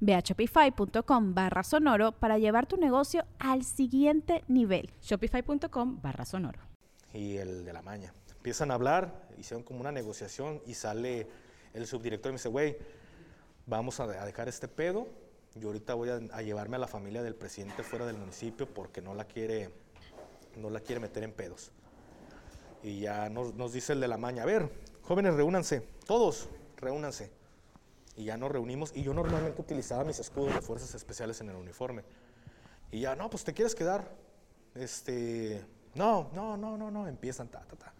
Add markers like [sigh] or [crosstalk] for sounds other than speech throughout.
Ve a shopify.com barra sonoro para llevar tu negocio al siguiente nivel. Shopify.com barra sonoro. Y el de la maña. Empiezan a hablar, hicieron como una negociación y sale el subdirector y me dice, güey, vamos a dejar este pedo. Yo ahorita voy a, llevarme a la familia del presidente fuera del municipio porque no la quiere, no la quiere meter en pedos. Y ya nos, nos dice el de la maña, a ver, jóvenes, reúnanse, todos, reúnanse y ya nos reunimos y yo normalmente utilizaba mis escudos de fuerzas especiales en el uniforme. Y ya, no, pues te quieres quedar. Este, no, no, no, no, no, empiezan, ta, ta, ta.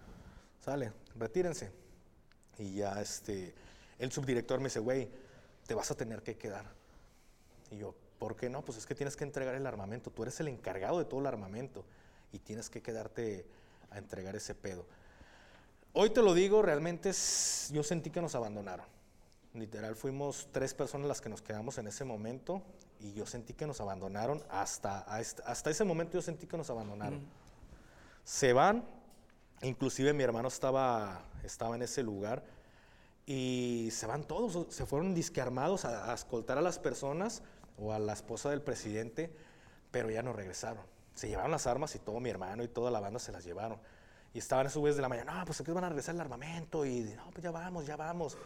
Sale, retírense. Y ya, este, el subdirector me dice, güey, te vas a tener que quedar. Y yo, ¿por qué no? Pues es que tienes que entregar el armamento. Tú eres el encargado de todo el armamento y tienes que quedarte a entregar ese pedo. Hoy te lo digo, realmente yo sentí que nos abandonaron Literal, fuimos tres personas las que nos quedamos en ese momento y yo sentí que nos abandonaron. Hasta, hasta ese momento yo sentí que nos abandonaron. Se van, inclusive mi hermano estaba, estaba en ese lugar y se van todos, se fueron disquearmados a, a escoltar a las personas o a la esposa del presidente, pero ya no regresaron. Se llevaron las armas y todo mi hermano y toda la banda se las llevaron. Y estaban esos güeyes de la mañana, no, pues aquí van a regresar el armamento y no, pues ya vamos, ya vamos.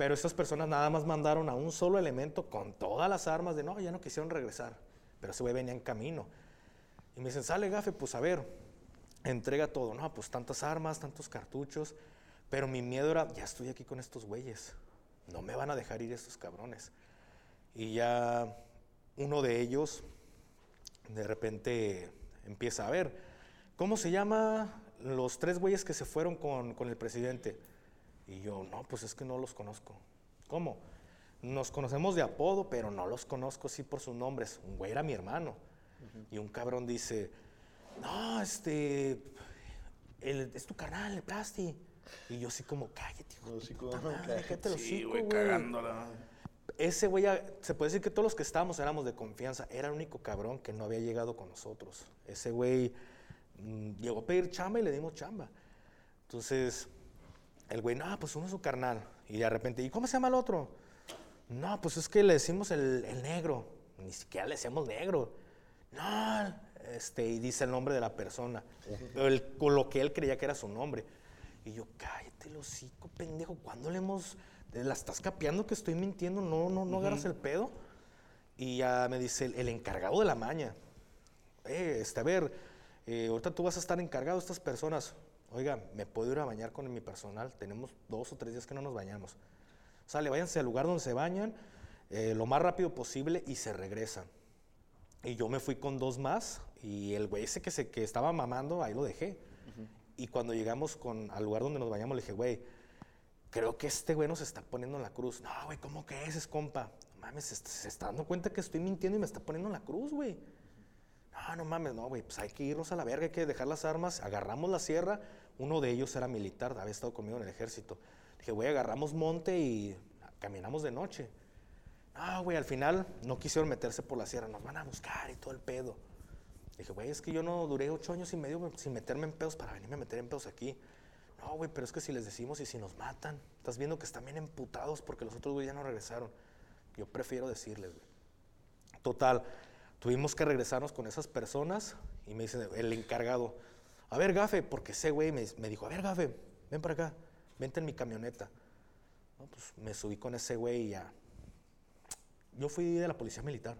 Pero estas personas nada más mandaron a un solo elemento con todas las armas de no, ya no quisieron regresar. Pero ese güey venía en camino. Y me dicen, sale gafe, pues a ver, entrega todo. No, pues tantas armas, tantos cartuchos. Pero mi miedo era, ya estoy aquí con estos güeyes. No me van a dejar ir estos cabrones. Y ya uno de ellos de repente empieza a ver, ¿cómo se llama los tres güeyes que se fueron con, con el presidente? Y yo, no, pues es que no los conozco. ¿Cómo? Nos conocemos de apodo, pero no los conozco así por sus nombres. Un güey era mi hermano. Y un cabrón dice, no, este, es tu carnal, el Plasti. Y yo así como, cállate, hijo cállate sí, güey, cagándola. Ese güey, se puede decir que todos los que estábamos éramos de confianza. Era el único cabrón que no había llegado con nosotros. Ese güey mm, llegó a pedir chamba y le dimos chamba. Entonces, el güey, no, pues uno es su carnal. Y de repente, ¿y cómo se llama el otro? No, pues es que le decimos el, negro. Ni siquiera le decimos negro. No, este, y dice el nombre de la persona. El, con lo que él creía que era su nombre. Y yo, cállate, lo hocico, pendejo. ¿Cuándo le hemos.? ¿La estás capeando que estoy mintiendo? No, no, no agarras el pedo. Y ya me dice el, encargado de la maña. Eh, este, a ver, eh, ahorita tú vas a estar encargado de estas personas oiga, ¿me puedo ir a bañar con mi personal? Tenemos dos o tres días que no nos bañamos. Sale, váyanse al lugar donde se bañan eh, lo más rápido posible y se regresan. Y yo me fui con dos más y el güey ese que, se, que estaba mamando, ahí lo dejé. Y cuando llegamos con, al lugar donde nos bañamos, le dije, güey, creo que este güey nos está poniendo en la cruz. No, güey, ¿cómo que es, es compa? mames, se, se, está dando cuenta que estoy mintiendo y me está poniendo en la cruz, güey. No, no mames, no, güey, pues hay que irnos a la verga, hay que dejar las armas. Agarramos la sierra, uno de ellos era militar, había estado conmigo en el ejército. Dije, güey, agarramos monte y caminamos de noche. Ah, güey, al final no quisieron meterse por la sierra, nos van a buscar y todo el pedo. Dije, güey, es que yo no duré ocho años y medio sin meterme en pedos para venirme a meter en pedos aquí. No, güey, pero es que si les decimos y si nos matan, estás viendo que están bien emputados porque los otros güey ya no regresaron. Yo prefiero decirles, güey. Total, tuvimos que regresarnos con esas personas y me dice el encargado, a ver, Gafe, porque ese güey me, dijo, a ver, Gafe, ven para acá, vente en mi camioneta. pues me subí con ese güey y ya. Yo fui de la policía militar,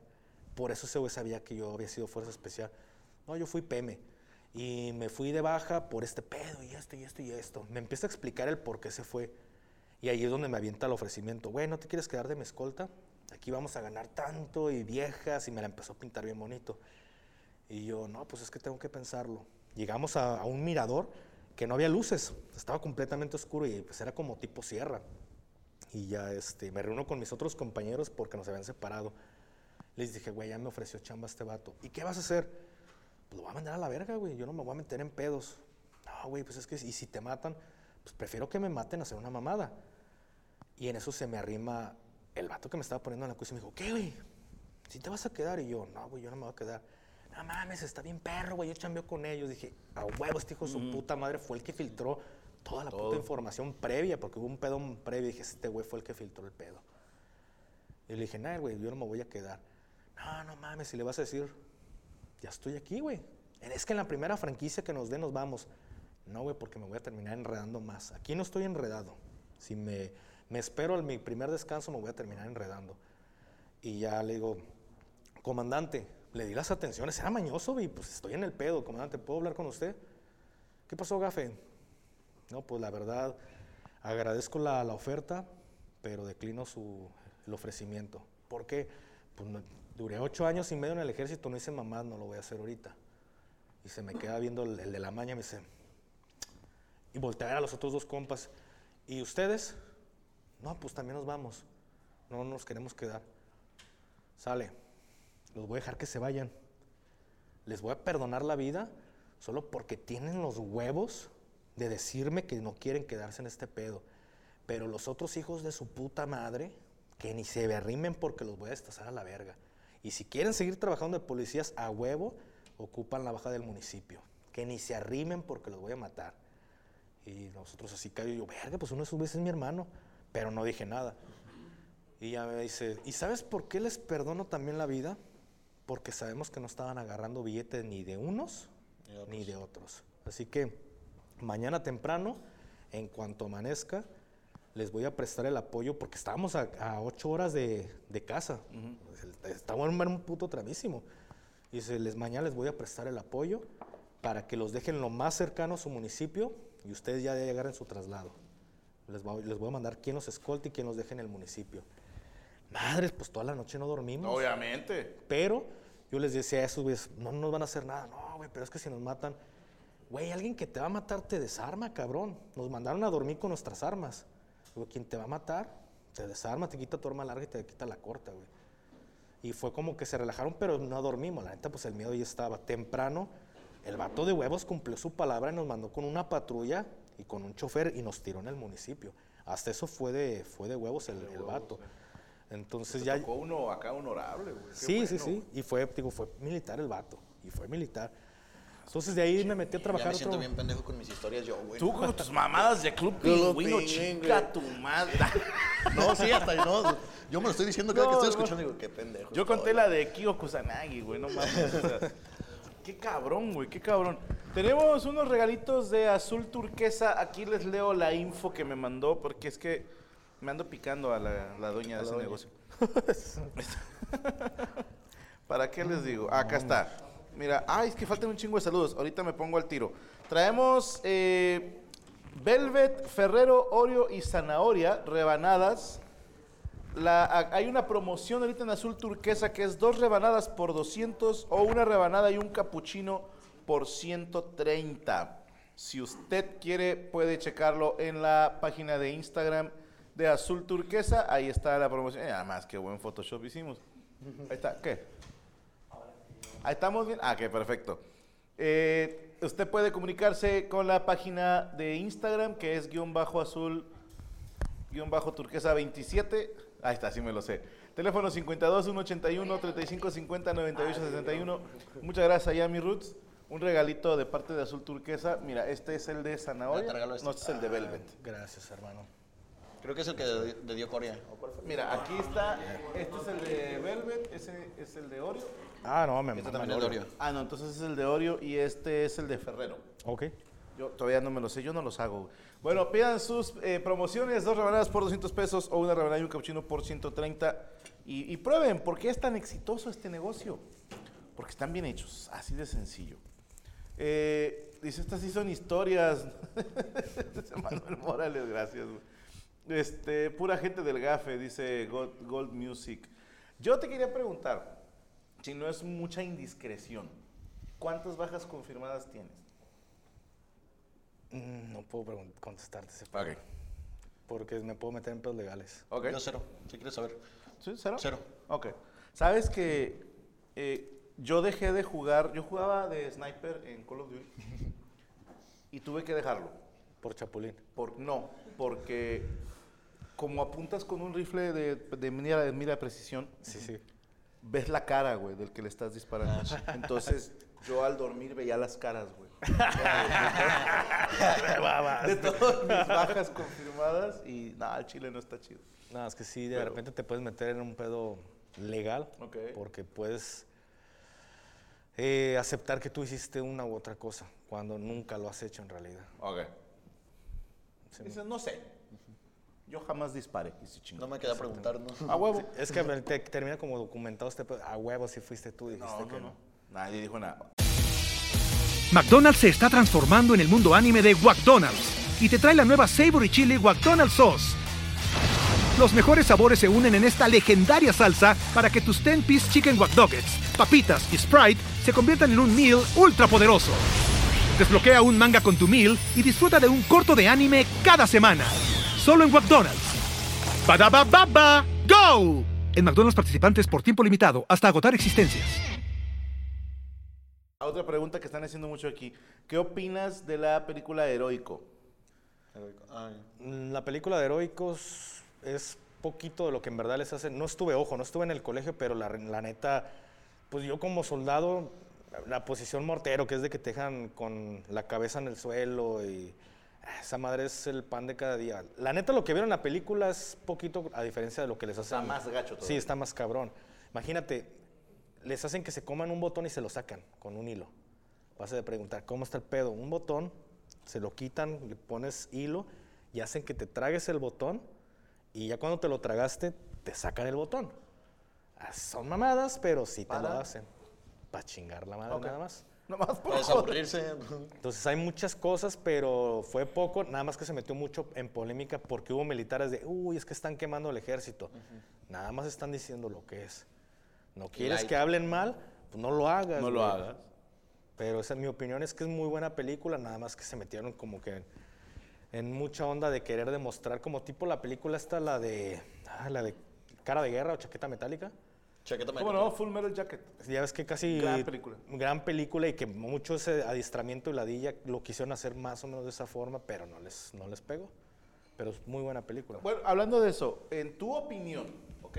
por eso ese güey sabía que yo había sido fuerza especial. No, yo fui PM. Y me fui de baja por este pedo y esto y esto y esto. Me empieza a explicar el por qué se fue. Y ahí es donde me avienta el ofrecimiento. Güey, ¿no te quieres quedar de mi escolta? Aquí vamos a ganar tanto y viejas. Y me la empezó a pintar bien bonito. Y yo, no, pues es que tengo que pensarlo. Llegamos a, a un mirador que no había luces. Estaba completamente oscuro y pues era como tipo sierra. Y ya este, me reúno con mis otros compañeros porque nos habían separado. Les dije, güey, ya me ofreció chamba este vato. ¿Y qué vas a hacer? Pues lo voy a mandar a la verga, güey. Yo no me voy a meter en pedos. No, güey, pues es que, y si te matan, pues prefiero que me maten a hacer una mamada. Y en eso se me arrima el vato que me estaba poniendo en la cuisa y me dijo, ¿qué, güey? ¿Si te vas a quedar? Y yo, no, güey, yo no me voy a quedar. No mames, está bien perro, güey. Yo chambeo con ellos. Dije, a huevo, este hijo de su puta madre fue el que filtró toda la puta información previa, porque hubo un pedo previo. Dije, este güey fue el que filtró el pedo. Y le dije, nah, güey, yo no me voy a quedar. No, no mames, si le vas a decir, ya estoy aquí, güey. Es que en la primera franquicia que nos dé nos vamos. No, güey, porque me voy a terminar enredando más. Aquí no estoy enredado. Si me, me espero al mi primer descanso, me voy a terminar enredando. Y ya le digo, comandante, le di las atenciones, era mañoso, y pues estoy en el pedo, comandante, ¿puedo hablar con usted? ¿Qué pasó, gafe? No, pues la verdad, agradezco la, la oferta, pero declino su, el ofrecimiento. ¿Por qué? Pues duré ocho años y medio en el ejército, no hice mamás, no lo voy a hacer ahorita. Y se me queda viendo el, de la maña, me dice, y ver a los otros dos compas, ¿y ustedes? No, pues también nos vamos, no nos queremos quedar. Sale, los voy a dejar que se vayan. Les voy a perdonar la vida solo porque tienen los huevos de decirme que no quieren quedarse en este pedo. Pero los otros hijos de su puta madre, que ni se arrimen porque los voy a destazar a la verga. Y si quieren seguir trabajando de policías a huevo, ocupan la baja del municipio. Que ni se arrimen porque los voy a matar. Y nosotros así cayó yo, verga, pues uno de sus veces es mi hermano. Pero no dije nada. Y ya me dice, ¿y sabes por qué les perdono también la vida? Porque sabemos que no estaban agarrando billetes ni de unos ni de otros. Así que mañana temprano, en cuanto amanezca, les voy a prestar el apoyo porque estábamos a, a ocho horas de, de casa. El- Estamos en un puto tramísimo. Y dice, les, mañana les voy a prestar el apoyo para que los dejen lo más cercano a su municipio y ustedes ya agarren su traslado. Les voy, les voy a mandar quién los escolte y quién los deje en el municipio. Madres, pues toda la noche no dormimos. Obviamente. Pero yo les decía a esos güeyes, no nos van a hacer nada. No, güey, pero es que si nos matan, güey, alguien que te va a matar te desarma, cabrón. Nos mandaron a dormir con nuestras armas. Digo, quien te va a matar, te desarma, te quita tu arma larga y te quita la corta, güey. Y fue como que se relajaron, pero no dormimos. La neta, pues el miedo ya estaba. Temprano, el vato de huevos cumplió su palabra y nos mandó con una patrulla y con un chofer y nos tiró en el municipio. Hasta eso fue de, fue de huevos el, el vato. Entonces ya... tocó uno acá honorable, güey. Sí, sí, bueno, sí. Y fue, digo, fue militar el vato. Y fue militar. Entonces de ahí me metí a Ya trabajar me siento otro. bien pendejo con mis historias yo, güey. Tú con tus mamadas de Club Pingüino, chica tu madre. [laughs] No, sí, hasta no. Yo me lo estoy diciendo cada No, que estoy escuchando. Digo, qué pendejo. Yo conté la de Kyo Kusanagi, güey, no mames. o sea, qué cabrón, güey, qué cabrón. Tenemos unos regalitos de azul turquesa. Aquí les leo la info que me mandó porque es que me ando picando a la, la dueña de ese negocio. [laughs] ¿Para qué les digo? Acá está. Mira, ay, es que faltan un chingo de saludos. Ahorita me pongo al tiro. Traemos eh, Velvet, Ferrero, Oreo y zanahoria rebanadas. La- hay una promoción ahorita en azul turquesa que es dos rebanadas por 200 o una rebanada y un capuchino por 130. Si usted quiere, puede checarlo en la página de Instagram de azul turquesa. Ahí está la promoción. Eh, Además, qué buen Photoshop hicimos. Ahí está. ¿Qué? Ahí estamos bien. Ah, que perfecto. Eh, usted puede comunicarse con la página de Instagram que es guion bajo azul guion bajo turquesa 27. Ahí está, sí me lo sé. Teléfono 52 181 35 50 98 61. Muchas gracias, Yami Roots. Un regalito de parte de Azul Turquesa. Mira, este es el de Ah, zanahoria. regalo este. No, este es el de Velvet. Gracias, hermano. Creo que es el que de, de dio Corea. ¿O cuál fue? Mira, aquí está. Este es el de Velvet, ese es el de Oreo. Ah, no, me Este mama también es de Oreo. Ah, no, entonces es el de Oreo y este es el de Ferrero. Ok. Yo todavía no me lo sé, yo no los hago. güey. Bueno, pidan sus eh, promociones, dos rebanadas por 200 pesos o una rebanada y un cappuccino por 130. Y, y prueben, ¿por qué es tan exitoso este negocio? Porque están bien hechos, así de sencillo. Eh, dice, estas sí son historias. Dice Manuel Morales, gracias. güey. Este, pura gente del gafe, dice Gold, Gold Music. Yo te quería preguntar, si no es mucha indiscreción, ¿cuántas bajas confirmadas tienes? Mm, No puedo pregun- contestarte ese Ok. porque me puedo meter en pedos legales. Ok. Yo cero, si quieres saber. ¿Sí? ¿Cero? Cero. Ok. Sabes que eh, yo dejé de jugar, yo jugaba de sniper en Call of Duty [laughs] y tuve que dejarlo. Por Chapulín. Por, no, porque como apuntas con un rifle de, de mira, de mira de precisión, Sí, sí. ves la cara, güey, del que le estás disparando. Entonces, yo al dormir veía las caras, güey. de todas mis bajas confirmadas y nada, el chile no está chido. No, es que sí, de Pero- repente te puedes meter en un pedo legal. Ok. Porque puedes eh, aceptar que tú hiciste una u otra cosa cuando nunca lo has hecho en realidad. Ok. Sí. Dices, no sé. Yo jamás disparé. Y se chingó. No me queda preguntar, ¿no? A huevo. Es que te termina como documentado este. A huevo si fuiste tú, dijiste No, que no. Nadie dijo nada. McDonald's se está transformando en el mundo anime de McDonald's y te trae la nueva Savory Chili McDonald's Sauce. Los mejores sabores se unen en esta legendaria salsa para que tus 10-piece chicken wack papitas y Sprite se conviertan en un meal ultra poderoso. Desbloquea un manga con tu meal y disfruta de un corto de anime cada semana. Solo en McDonald's. Badaba baba, go. En McDonald's participantes por tiempo limitado hasta agotar existencias. Otra pregunta que están haciendo mucho aquí. ¿Qué opinas de la película Heroico? Ay, Mm, La película de Heroicos es poquito de lo que en verdad les hacen. No estuve, ojo, no estuve en el colegio, pero la, la neta, pues yo como soldado, la posición mortero, que es de que te dejan con la cabeza en el suelo y ah, esa madre es el pan de cada día. La neta, lo que vieron en la película es poquito a diferencia de lo que les hacen. Está más gacho Sí, todavía. está más cabrón. Imagínate, les hacen que se coman un botón y se lo sacan con un hilo. Vas a preguntar, ¿cómo está el pedo? Un botón, se lo quitan, le pones hilo y hacen que te tragues el botón y ya cuando te lo tragaste, te sacan el botón. Ah, Son mamadas, pero sí te lo hacen. Para chingar la madre nada más. [laughs] Nomás por Puedes joder. aburrirse. Entonces hay muchas cosas, pero fue poco, nada más que se metió mucho en polémica porque hubo militares de, uy, es que están quemando el ejército. Nada más están diciendo lo que es. No quieres Light. que hablen mal, pues no lo hagas. No lo hagas. Pero esa, mi opinión es que es muy buena película, nada más que se metieron como que en, en mucha onda de querer demostrar, como tipo la película esta, la de, ah, la de Cara de Guerra o Chaqueta Metálica. Chaqueta ¿Cómo no? Full Metal Jacket. Ya ves que casi... Gran película. Gran película y que mucho ese adiestramiento y ladilla lo quisieron hacer más o menos de esa forma, pero no les, no les pegó. Pero es muy buena película. Bueno, hablando de eso, en tu opinión, ¿ok?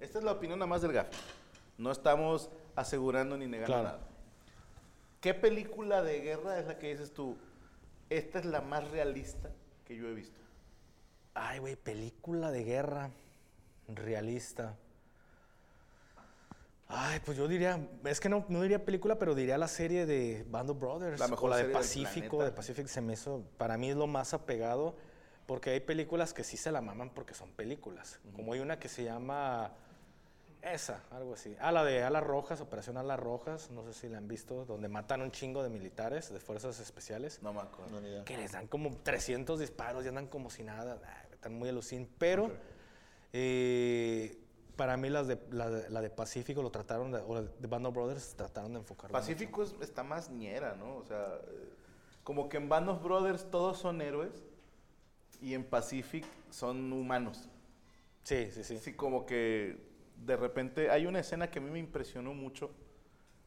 Esta es la opinión nada más del GAF. No estamos asegurando ni negando Claro. nada. ¿Qué película de guerra es la que dices tú? Esta es la más realista que yo he visto. Ay, güey, película de guerra realista. Ay, pues yo diría, es que no, no diría película, pero diría la serie de Band of Brothers. La mejor o la de serie Pacífico, de Pacific se me hizo, para mí es lo más apegado, porque hay películas que sí se la maman porque son películas. Como hay una que se llama esa, algo así. Ah, la de Alas Rojas, Operación Alas Rojas, no sé si la han visto, donde matan un chingo de militares, de fuerzas especiales. No me acuerdo. No, ni idea. que les dan como 300 disparos y andan como si nada, están muy alucin. Pero eh, para mí las de, la, de- la de Pacífico lo trataron, de, o la de Band of Brothers trataron de enfocarlo. Pacífico es- está más ñera, ¿no? O sea, como que en Band of Brothers todos son héroes y en Pacific son humanos. Sí, sí, sí. Sí, como que de repente hay una escena que a mí me impresionó mucho,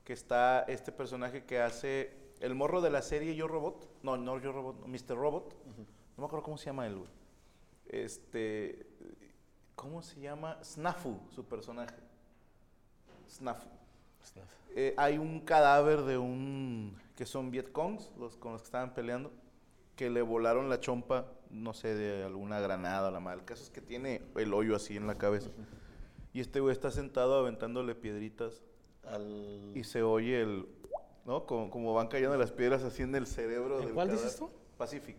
que está este personaje que hace el morro de la serie Yo Robot, no, no Yo Robot, no, Mr. Robot, no me acuerdo cómo se llama él, güey. Este, ¿cómo se llama? Snafu, su personaje. Snafu. Eh, hay un cadáver de un, que son Vietcongs, los con los que estaban peleando, que le volaron la chompa, no sé, de alguna granada o la madre. El caso es que tiene el hoyo así en la cabeza. Y este güey está sentado aventándole piedritas Al... y se oye el, ¿no? Como, como van cayendo las piedras así en el cerebro ¿En del cuál cadáver. dices tú? Pacific.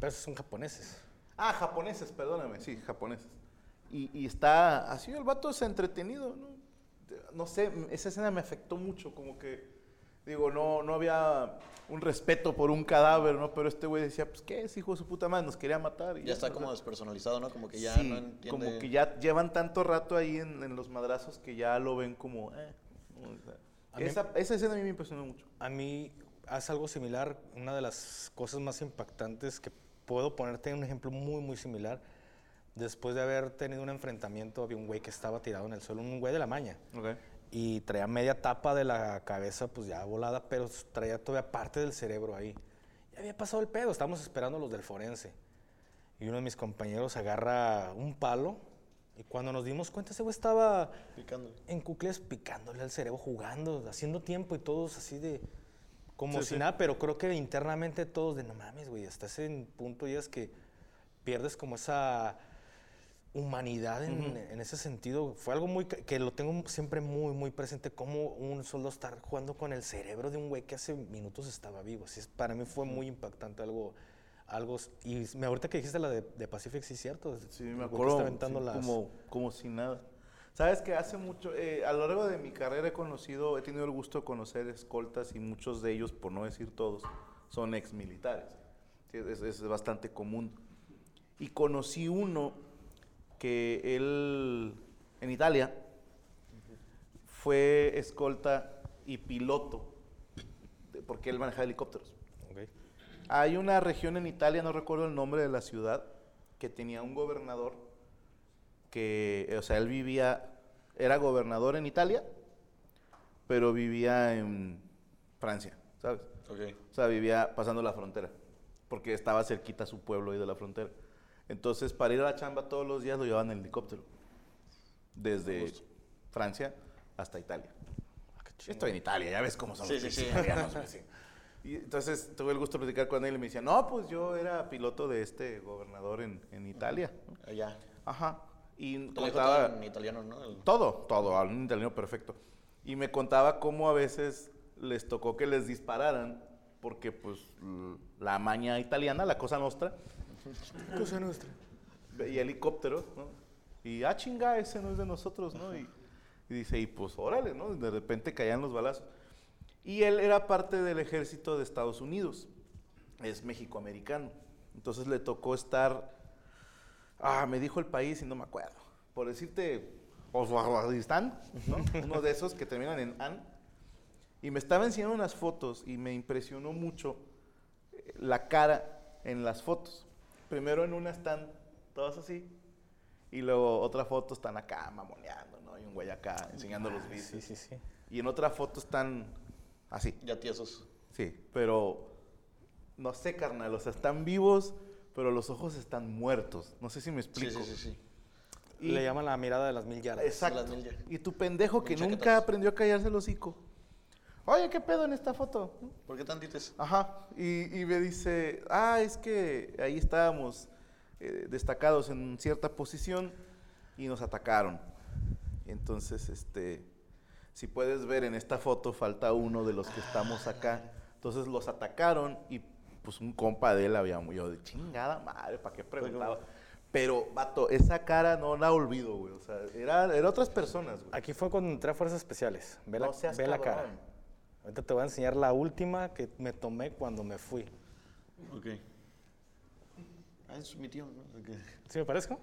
Pero esos son japoneses. Ah, japoneses, perdóname, sí, japoneses. Y, y está así, el vato es entretenido, ¿no? No sé, esa escena me afectó mucho, como que Digo, no, no había un respeto por un cadáver, ¿no? Pero este güey decía, pues, ¿qué es, hijo de su puta madre? Nos quería matar. y Ya está como despersonalizado, ¿no? Como que ya sí, no entiende. como que ya llevan tanto rato ahí en, en los madrazos que ya lo ven como, eh. o sea, A mí- esa, esa escena a mí me impresionó mucho. A mí hace algo similar. Una de las cosas más impactantes que puedo ponerte un ejemplo muy, muy similar. Después de haber tenido un enfrentamiento, había un güey que estaba tirado en el suelo, un güey de la maña. Ok. Y traía media tapa de la cabeza, pues ya volada, pero traía todavía parte del cerebro ahí. Ya había pasado el pedo, estábamos esperando los del forense. Y uno de mis compañeros agarra un palo y cuando nos dimos cuenta, ese güey estaba Picándole. en cucles picándole al cerebro, jugando, haciendo tiempo y todos así de como Sí, si sí. nada, pero creo que internamente todos de no mames, güey, hasta ese punto ya es que pierdes como esa humanidad en, en ese sentido. Fue algo muy que lo tengo siempre muy, muy presente, como un solo estar jugando con el cerebro de un güey que hace minutos estaba vivo. Así es, para mí fue muy impactante algo. Algo, y me ahorita que dijiste la de, de Pacific, sí cierto. Sí, me acuerdo. aventando sí, las- como, como si nada. Sabes que hace mucho, eh, a lo largo de mi carrera he conocido, he tenido el gusto de conocer escoltas y muchos de ellos, por no decir todos, son ex militares. es, es bastante común. Y conocí uno que él, en Italia, fue escolta y piloto, porque él manejaba helicópteros. Hay una región en Italia, no recuerdo el nombre de la ciudad, que tenía un gobernador que, o sea, él vivía, era gobernador en Italia, pero vivía en Francia, ¿sabes? O sea, vivía pasando la frontera, porque estaba cerquita a su pueblo ahí de la frontera. Entonces, para ir a la chamba todos los días lo llevaban en helicóptero, desde Francia hasta Italia. Estoy en Italia, ya ves cómo son Sí, los sí, sí. italianos. Y entonces tuve el gusto de platicar con él y me decía, no, pues yo era piloto de este gobernador en, en Italia. Allá. Ajá. Y contaba... todo en italiano, ¿no? El- Todo, todo, un italiano perfecto. Y me contaba cómo a veces les tocó que les dispararan porque pues la maña italiana, la cosa nuestra, Cosa nuestra. veía helicópteros, ¿no? Y ah, chinga, ese no es de nosotros, ¿no? Y, y dice, y pues órale, ¿no? De repente caían los balazos. Y él era parte del ejército de Estados Unidos, es mexicoamericano. Entonces le tocó estar, ah, me dijo el país y no me acuerdo. Por decirte, Uzbekistán, ¿no? Uno de esos que terminan en an. Y me estaba enseñando unas fotos y me impresionó mucho eh, la cara en las fotos. Primero en una están todas así. Y luego otra foto están acá mamoneando, ¿no? Y un güey acá enseñando los Sí, bíceps. sí, sí. Y en otra foto están así. Ya tiesos. Sí, pero no sé, carnal. O sea, están vivos, pero los ojos están muertos. No sé si me Sí, explico. sí, sí, sí. Y- Le llaman la mirada de las mil yardas. Exacto. Las mil ya. Y tu pendejo que Con nunca chaquetas. aprendió a callarse el hocico. Oye, ¿qué pedo en esta foto? ¿Por qué tantites? Ajá. Y, y me dice, ah, es que ahí estábamos eh, destacados en cierta posición y nos atacaron. Entonces, este, si puedes ver en esta foto, falta uno de los que estamos acá. Entonces los atacaron y pues un compa de él había yo de chingada madre, ¿para qué preguntaba? Pero, vato, esa cara no la olvido, güey. O sea, era, era otras personas, güey. Aquí fue entré a Fuerzas Especiales. Ve, la, No seas ve la cara. Ahorita te voy a enseñar la última que me tomé cuando me fui. Ok. Ah, es mi tío, ¿no? ¿Sí me parezco?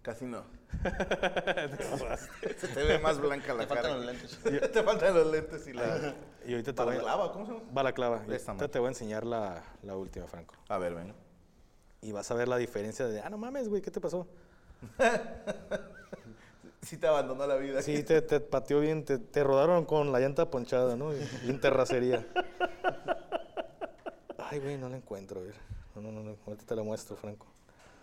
Casi no. [laughs] Se te ve más blanca la Te cara. faltan los lentes. [laughs] te faltan los lentes y la... Y ahorita te voy a... Balaclava, ¿cómo se llama? Balaclava. Ahorita te voy a enseñar la, la última, Franco. A ver, venga. Y vas a ver la diferencia de, ah, no mames, güey, ¿qué te pasó? [laughs] Sí te abandonó la vida. Sí, te, te pateó bien, te, te rodaron con la llanta ponchada, ¿no? Y, y en terracería. [laughs] Ay, güey, no la encuentro, a ver. No, no, no, no, ahorita te la muestro, Franco.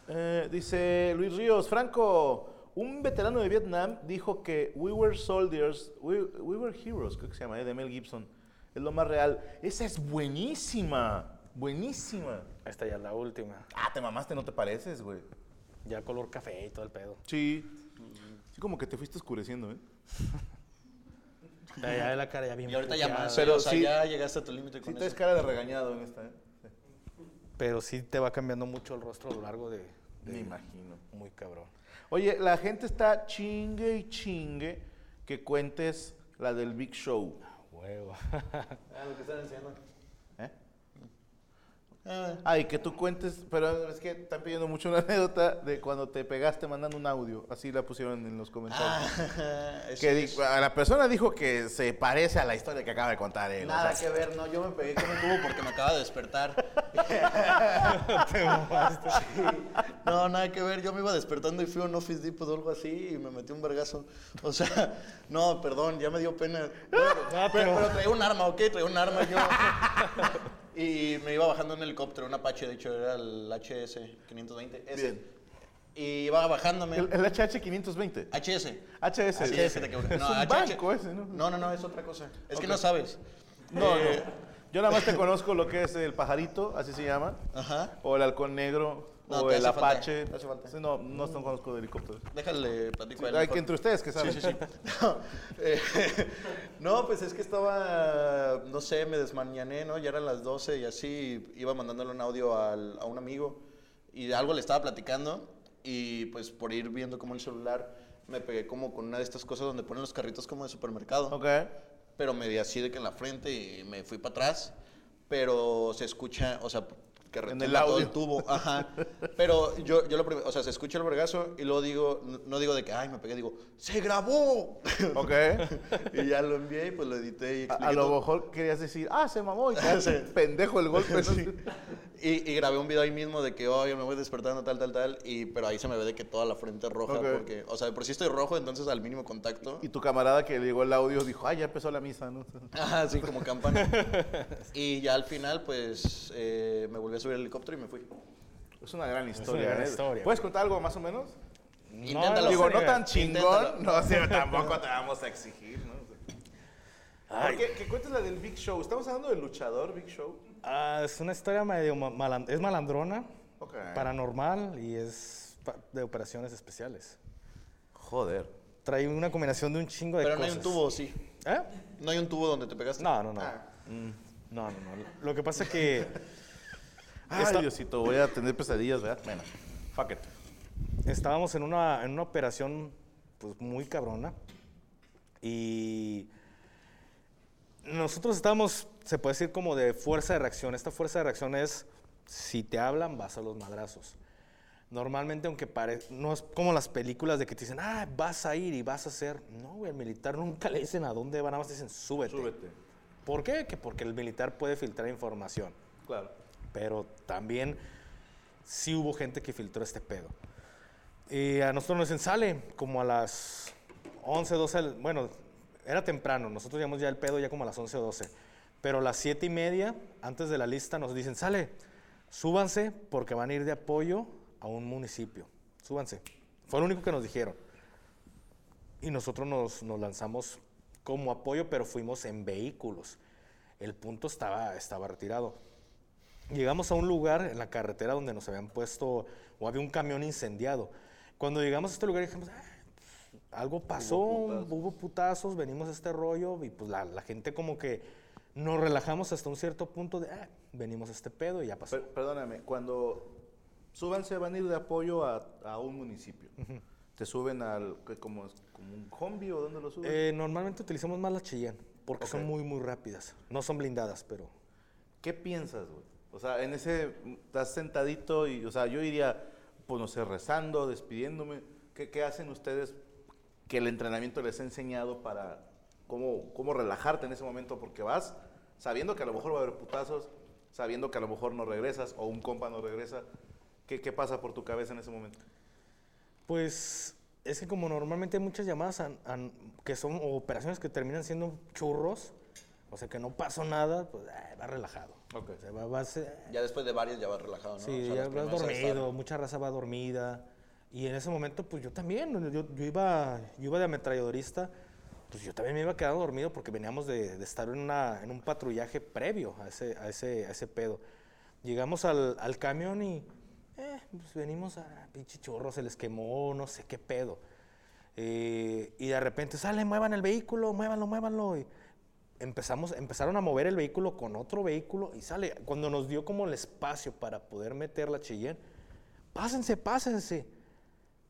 Eh, dice Luis Ríos, Franco, un veterano de Vietnam dijo que We Were Soldiers, We, we Were Heroes, creo que se llama, eh, de Mel Gibson. Es lo más real. Esa es buenísima, buenísima. Esta ya es la última. Ah, te mamaste, no te pareces, güey. Ya color café y todo el pedo. Sí. Como que te fuiste oscureciendo, ¿eh? [laughs] Ya, ya la cara ya bien Y ahorita ya más. Pero o sea, sí- ya llegaste a tu límite Sí con eso. cara de regañado en esta, ¿eh? Pero sí te va cambiando mucho el rostro a lo largo de... de- Me imagino. Muy cabrón. Oye, la gente está chingue y chingue que cuentes la del Big Show. huevo. Ah, lo que están enseñando. Ah, Ay, que tú cuentes, pero es que están pidiendo mucho una [laughs] anécdota de cuando te pegaste mandando un audio. Así la pusieron en los comentarios. ah, [laughs] que es- la persona dijo que se parece a la historia que acaba de contar él. o Nada sea, que ver, no, yo me pegué como un tubo porque me acaba de despertar. [laughs] Sí. No, nada que ver, yo me iba despertando y fui a un Office Depot o algo así y me metí un vergazo. O sea, no, perdón, ya me dio pena. Bueno, Ah, pero, pero- pero traía un arma, ¿ok? Traía un arma yo. Y me iba bajando en helicóptero, un Apache, de hecho, era el HS 520. ese. Bien. Y iba bajándome. el, el HH520. HS. HS. Así es, equivocaste. [laughs] Es No, un HH. banco ese, ¿no? No, no, no, es otra cosa. Es que no sabes. No, Eh, no. Yo nada más te conozco lo que es el pajarito, así se llama. [laughs] Ajá. O el halcón negro. No, o el falta, apache. hace falta. Sí, no, no no conozco de helicópteros. Déjale, platico él Hay que entre ustedes que saben. Sí, sí, sí. [laughs] No, eh, [laughs] no, pues es que estaba, no sé, me desmañané, ¿no? Ya eran las 12 y así iba mandándole un audio al- a un amigo y algo le estaba platicando y pues por ir viendo como el celular me pegué como con una de estas cosas donde ponen los carritos como de supermercado. Ok. Pero me di así de que en la frente y me fui para atrás, pero se escucha, o sea, que En el todo audio. el tubo, ajá. [laughs] Pero yo, yo lo primero, o sea, se escucha el vergazo y luego digo, no- digo de que, ay, me pegué, digo, ¡se grabó! [laughs] Ok. [laughs] y ya lo envié y pues lo edité y A, a lo todo. mejor querías decir, ah, se mamó y Sí. pendejo el golpe. Sí. Y, y grabé un video ahí mismo de que, oye, me voy despertando, tal, tal, tal. Y, pero ahí se me ve de que toda la frente roja, porque, o sea, de por sí estoy rojo, entonces al mínimo contacto. Y tu camarada que le llegó el audio dijo, ah, ya empezó la misa, ¿no? Ajá, sí, como campana. y ya al final, pues, eh, me volví a subir al helicóptero y me fui. Es una gran una historia. gran ¿eh? historia. ¿Puedes contar algo más o menos? Inténtalo. Digo, sé, no tan Inténtalo. chingón. No, sí, [laughs] tampoco te vamos a exigir, ¿no? Ay. Que, que cuentes la del Big Show. Estamos hablando del luchador Big Show. Ah, es una historia medio es malandrona, Ok. paranormal y es pa- de operaciones especiales. Joder. Trae una combinación de un chingo de Pero no hay cosas. un tubo, sí. ¿Eh? No hay un tubo donde te pegaste. No, no, no. Ah. Mm, No, no, no. Lo que pasa es que [laughs] Ay, Esta- Diosito, voy a tener pesadillas, ¿verdad? Bueno, fuck it. estábamos en una, en una operación pues muy cabrona y nosotros estábamos, se puede decir como de fuerza de reacción. Esta fuerza de reacción es, si te hablan, vas a los madrazos. Normalmente, aunque pare, no es como las películas de que te dicen, ah, vas a ir y vas a hacer. No, güey, el militar nunca [laughs] le dicen a dónde van, nada más dicen, súbete. Súbete. ¿Por qué? Que porque el militar puede filtrar información. Claro. Pero también sí hubo gente que filtró este pedo. Y a nosotros nos dicen, sale como a las 11, 12, del- bueno, era temprano, nosotros llegamos ya el pedo ya como a las 11 o 12. Pero a las 7 y media, antes de la lista, nos dicen, sale, súbanse porque van a ir de apoyo a un municipio. Súbanse. Fue lo único que nos dijeron. Y nosotros nos, nos lanzamos como apoyo, pero fuimos en vehículos. El punto estaba, estaba retirado. Llegamos a un lugar en la carretera donde nos habían puesto, o había un camión incendiado. Cuando llegamos a este lugar dijimos, "Ah, pues, algo pasó, hubo putazos. venimos a este rollo y pues la, la gente como que nos relajamos hasta un cierto punto de, "Ah, venimos a este pedo y ya pasó. Per- perdóname, cuando súbanse van a ir de apoyo a, a un municipio. ¿Te suben al, como, como un combi o dónde lo suben? Eh, normalmente utilizamos más la Cheyenne porque son Ok. muy, muy rápidas. No son blindadas, pero... ¿Qué piensas, güey? O sea, en ese, estás sentadito y, o sea, yo iría, pues no sé, rezando, despidiéndome. ¿Qué, hacen ustedes que el entrenamiento les ha enseñado para cómo, cómo relajarte en ese momento? Porque vas sabiendo que a lo mejor va a haber putazos, sabiendo que a lo mejor no regresas o un compa no regresa. ¿Qué, qué pasa por tu cabeza en ese momento? Pues es que como normalmente hay muchas llamadas que son operaciones que terminan siendo churros, o sea que no pasó nada, pues ah, va relajado. Ok. O sea, va- vas, Ya después de varios ya vas relajado, ¿no? sí, O sea, ya vas a estar- dormido, mucha raza va dormida. Y en ese momento, pues yo también, yo, yo iba, yo iba de ametralladorista, pues yo también me iba quedando dormido porque veníamos de, de estar en, una, en un patrullaje previo a ese, a ese, a ese pedo. Llegamos al, al camión y, eh, pues venimos a pinche chorro, se les quemó, no sé qué pedo. Eh, y de repente, sale, muevan el vehículo, muévanlo, muévanlo. Y empezamos, empezaron a mover el vehículo con otro vehículo y sale. Cuando nos dio como el espacio para poder meter la Cheyenne, pásense, pásense.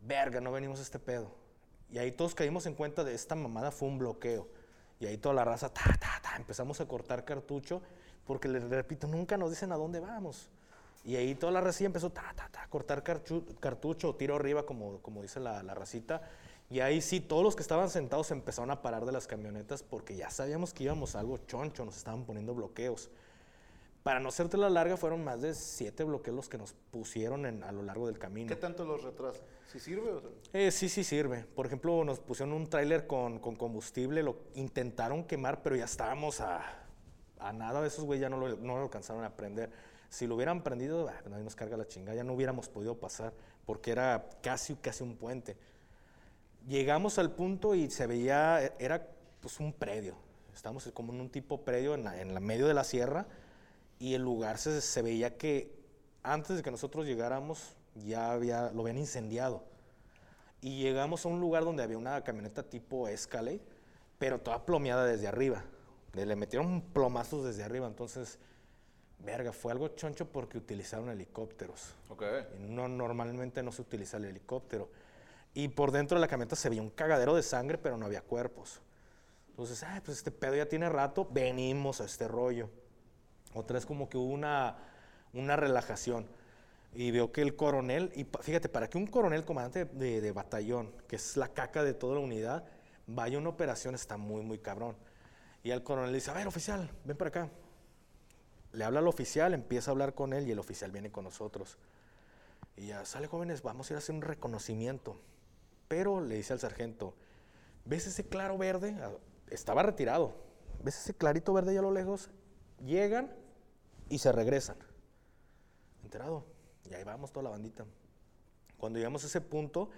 Verga, no venimos a este pedo. Y ahí todos caímos en cuenta de esta mamada fue un bloqueo. Y ahí toda la raza, ta, ta, ta, empezamos a cortar cartucho, porque les repito, nunca nos dicen a dónde vamos. Y ahí toda la racilla empezó ta, ta, ta, a cortar cartucho, tiro arriba, como, como dice la, la racita. Y ahí sí, todos los que estaban sentados se empezaron a parar de las camionetas porque ya sabíamos que íbamos a algo choncho, nos estaban poniendo bloqueos. Para no hacerte la larga, fueron más de siete bloqueos los que nos pusieron en- a lo largo del camino. ¿Qué tanto los retrasa? ¿Si sirve o Eh, sí, sí sirve. Por ejemplo, nos pusieron un tráiler con, con combustible, lo intentaron quemar, pero ya estábamos a, a nada de esos güey, ya no lo, no lo alcanzaron a prender. Si lo hubieran prendido, ah, nadie nos carga la chingada, ya no hubiéramos podido pasar, porque era casi, casi un puente. Llegamos al punto y se veía, era pues un predio. Estábamos como en un tipo predio en la, en la medio de la sierra y el lugar se, se veía que antes de que nosotros llegáramos ya había, lo habían incendiado. Y llegamos a un lugar donde había una camioneta tipo Escalade, pero toda plomeada desde arriba. Le metieron plomazos desde arriba, entonces, verga, fue algo choncho porque utilizaron helicópteros. Ok. Y No, normalmente no se utiliza el helicóptero. Y por dentro de la camioneta se veía un cagadero de sangre, pero no había cuerpos. Entonces, pues este pedo ya tiene rato, venimos a este rollo. Otra vez como que hubo una, una relajación. Y veo que el coronel, y fíjate, para que un coronel comandante de, de batallón, que es la caca de toda la unidad, vaya a una operación está muy, muy cabrón. Y al coronel le dice, a ver, oficial, ven para acá. Le habla al oficial, empieza a hablar con él y el oficial viene con nosotros. Y ya, sale jóvenes, vamos a ir a hacer un reconocimiento. Pero le dice al sargento, ¿ves ese claro verde? Ah, Estaba retirado. ¿Ves ese clarito verde allá a lo lejos? Llegan y se regresan. Enterado. Y ahí vamos toda la bandita. Cuando llegamos a ese punto,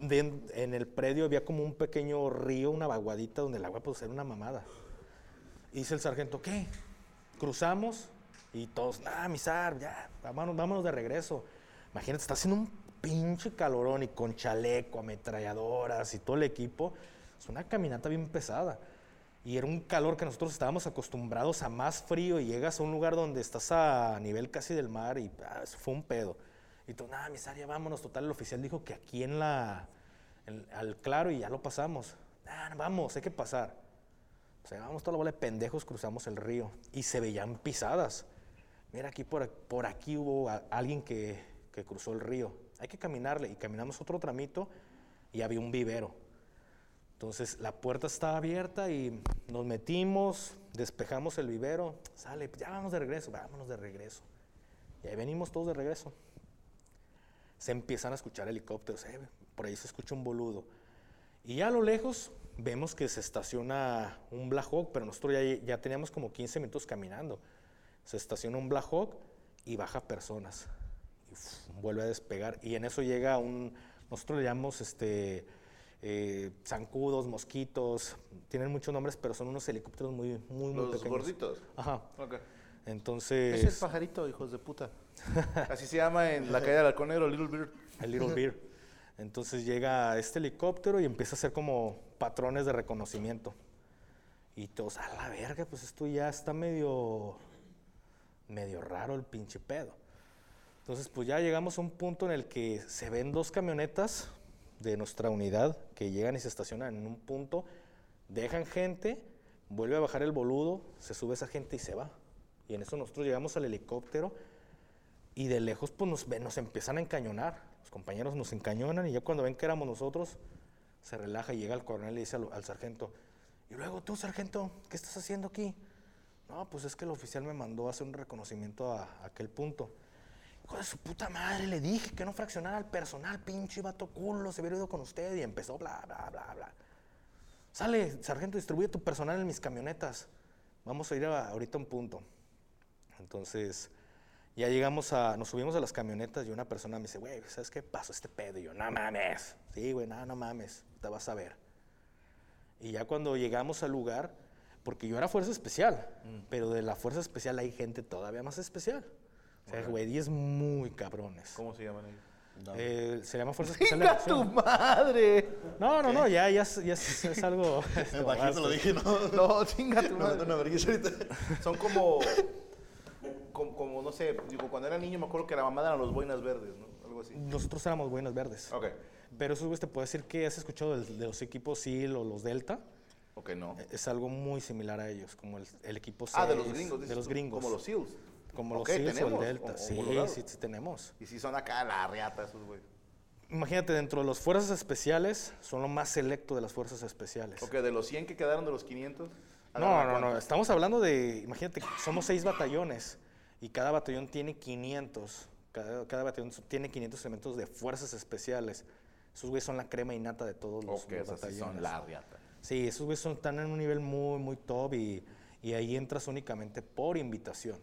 de- en el predio había como un pequeño río, una vaguadita donde el agua pues era una mamada. Y dice el sargento, ¿qué? Cruzamos y todos, nada, misar, ya, vámonos, vámonos de regreso. Imagínate, está haciendo un pinche calorón y con chaleco, ametralladoras y todo el equipo. Es una caminata bien pesada. Y era un calor que nosotros estábamos acostumbrados a más frío y llegas a un lugar donde estás a nivel casi del mar y ah, eso fue un pedo. Y tú, nada, mis ya vámonos. Total, el oficial dijo que aquí en la, al claro y ya lo pasamos. Ah, vamos, hay que pasar. O sea, vamos toda la bola de pendejos, cruzamos el río y se veían pisadas. Mira, aquí por, por aquí hubo alguien que, que cruzó el río. Hay que caminarle y caminamos otro tramito y había un vivero. Entonces la puerta estaba abierta y nos metimos, despejamos el vivero, sale, ya vamos de regreso, vámonos de regreso. Y ahí venimos todos de regreso. Se empiezan a escuchar helicópteros, eh, por ahí se escucha un boludo. Y ya a lo lejos vemos que se estaciona un Black Hawk, pero nosotros ya, ya teníamos como 15 minutos caminando. Se estaciona un Black Hawk y baja personas. Vuelve a despegar. Y en eso llega un, nosotros le llamamos este, eh, zancudos, mosquitos, tienen muchos nombres, pero son unos helicópteros muy, muy, muy Los pequeños. gorditos. Ajá. Ok. Entonces, Es el pajarito, hijos de puta. [laughs] Así se llama en la calle del halcón negro, Little Bird. el Little Beer. Entonces llega este helicóptero y empieza a hacer como patrones de reconocimiento. Y todos, a la verga, pues esto ya está medio, medio raro el pinche pedo. Entonces, pues ya llegamos a un punto en el que se ven dos camionetas de nuestra unidad que llegan y se estacionan en un punto, dejan gente, vuelve a bajar el boludo, se sube esa gente y se va. Y en eso nosotros llegamos al helicóptero y de lejos pues nos, nos empiezan a encañonar. Los compañeros nos encañonan y ya cuando ven que éramos nosotros, se relaja y llega el coronel y dice al, sargento, y luego tú, sargento, ¿qué estás haciendo aquí? No, pues es que el oficial me mandó a hacer un reconocimiento a aquel punto. Hijo de su puta madre, le dije que no fraccionara al personal, pinche vato culo, se hubiera ido con usted y empezó bla, bla, bla, bla. Sale, sargento, distribuye tu personal en mis camionetas. Vamos a ir a- ahorita a un punto. Entonces, ya llegamos a, nos subimos a las camionetas y una persona me dice, güey, ¿sabes qué pasó este pedo? Y yo, no mames. Sí, güey, no, no mames, te vas a ver. Y ya cuando llegamos al lugar, porque yo era fuerza especial, pero de la fuerza especial hay gente todavía más especial. O sea, güey, es muy cabrones. ¿Cómo se llaman ellos? Eh, se llama fuerza especial de ¡Chinga tu madre! No, no, no, ya, ya, es, ya es, es algo... [laughs] [laughs] este, Me imagino, te lo dije, ¿no? No, chinga tu madre. una vergüenza ahorita. Son como, como, como, no sé, digo, cuando era niño me acuerdo que la mamá eran los boinas verdes, ¿no? Algo así. Nosotros éramos buenas verdes. Ok. Pero esos güeyes te puedo decir que has escuchado del- de, los equipos SEAL o los Delta. Ok, no. Es algo muy similar a ellos, como el, el equipo Ah, de los 6, gringos. De los gringos. Como los SEALs. Como los Ok, SEALs o el Delta. o- Sí, sí, sí tenemos. Y si son acá la riata esos, güey. Imagínate, dentro de las fuerzas especiales, son lo más selecto de las fuerzas especiales. Ok, de los 100 que quedaron de los 500. No, no, no, estamos hablando de, imagínate, somos seis batallones y cada batallón tiene 500, cada, cada batallón tiene 500 elementos de fuerzas especiales. Esos güeyes son la crema innata de todos los, Ok, los esas sí batallones. son la riata. Sí, esos güeyes son- están en un nivel muy, muy top y, y ahí entras únicamente por invitación.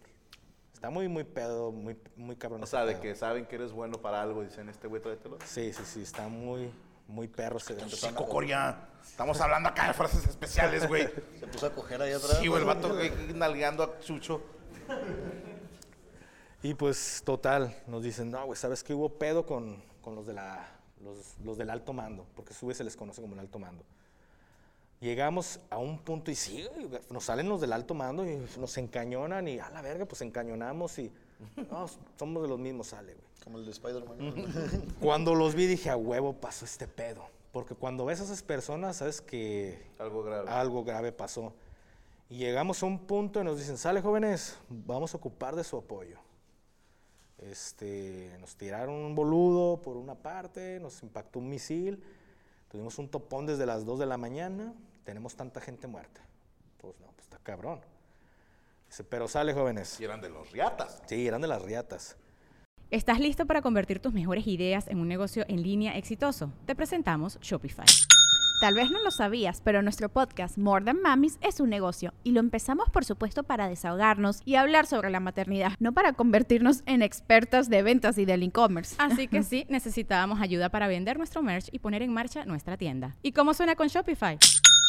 Está muy, muy pedo, muy, muy cabrón. O sea, de pedo. que saben que eres bueno para algo, dicen este güey, tráetelo. Sí, sí, sí, está muy, muy perro ese evento. Sí, Cocoria. Estamos hablando acá de fuerzas especiales, güey. Se puso a coger ahí atrás. Sí, güey, el vato güey, nalgueando a Chucho. Y pues, total, nos dicen, no, güey, ¿sabes qué? Hubo pedo con, con los, de la, los, los del alto mando, porque a su vez se les conoce como el alto mando. Llegamos a un punto y sí, nos salen los del alto mando y nos encañonan y a la verga, pues encañonamos y no, somos de los mismos, sale, güey. Como el de Spider-Man. [laughs] Cuando los vi dije, a huevo pasó este pedo. Porque cuando ves a esas personas, sabes que Algo grave. algo grave pasó. Y llegamos a un punto y nos dicen, sale jóvenes, vamos a ocupar de su apoyo. Este, nos tiraron un boludo por una parte, nos impactó un misil, tuvimos un topón desde las 2 de la mañana, tenemos tanta gente muerta. Pues no, pues está cabrón. Dice, pero sale jóvenes. Y eran de los riatas. Sí, eran de las riatas. ¿Estás listo para convertir tus mejores ideas en un negocio en línea exitoso? Te presentamos Shopify. Tal vez no lo sabías, pero nuestro podcast More Than Mamis es un negocio y lo empezamos por supuesto para desahogarnos y hablar sobre la maternidad, no para convertirnos en expertas de ventas y del e-commerce. Así que sí, necesitábamos ayuda para vender nuestro merch y poner en marcha nuestra tienda. ¿Y cómo suena con Shopify?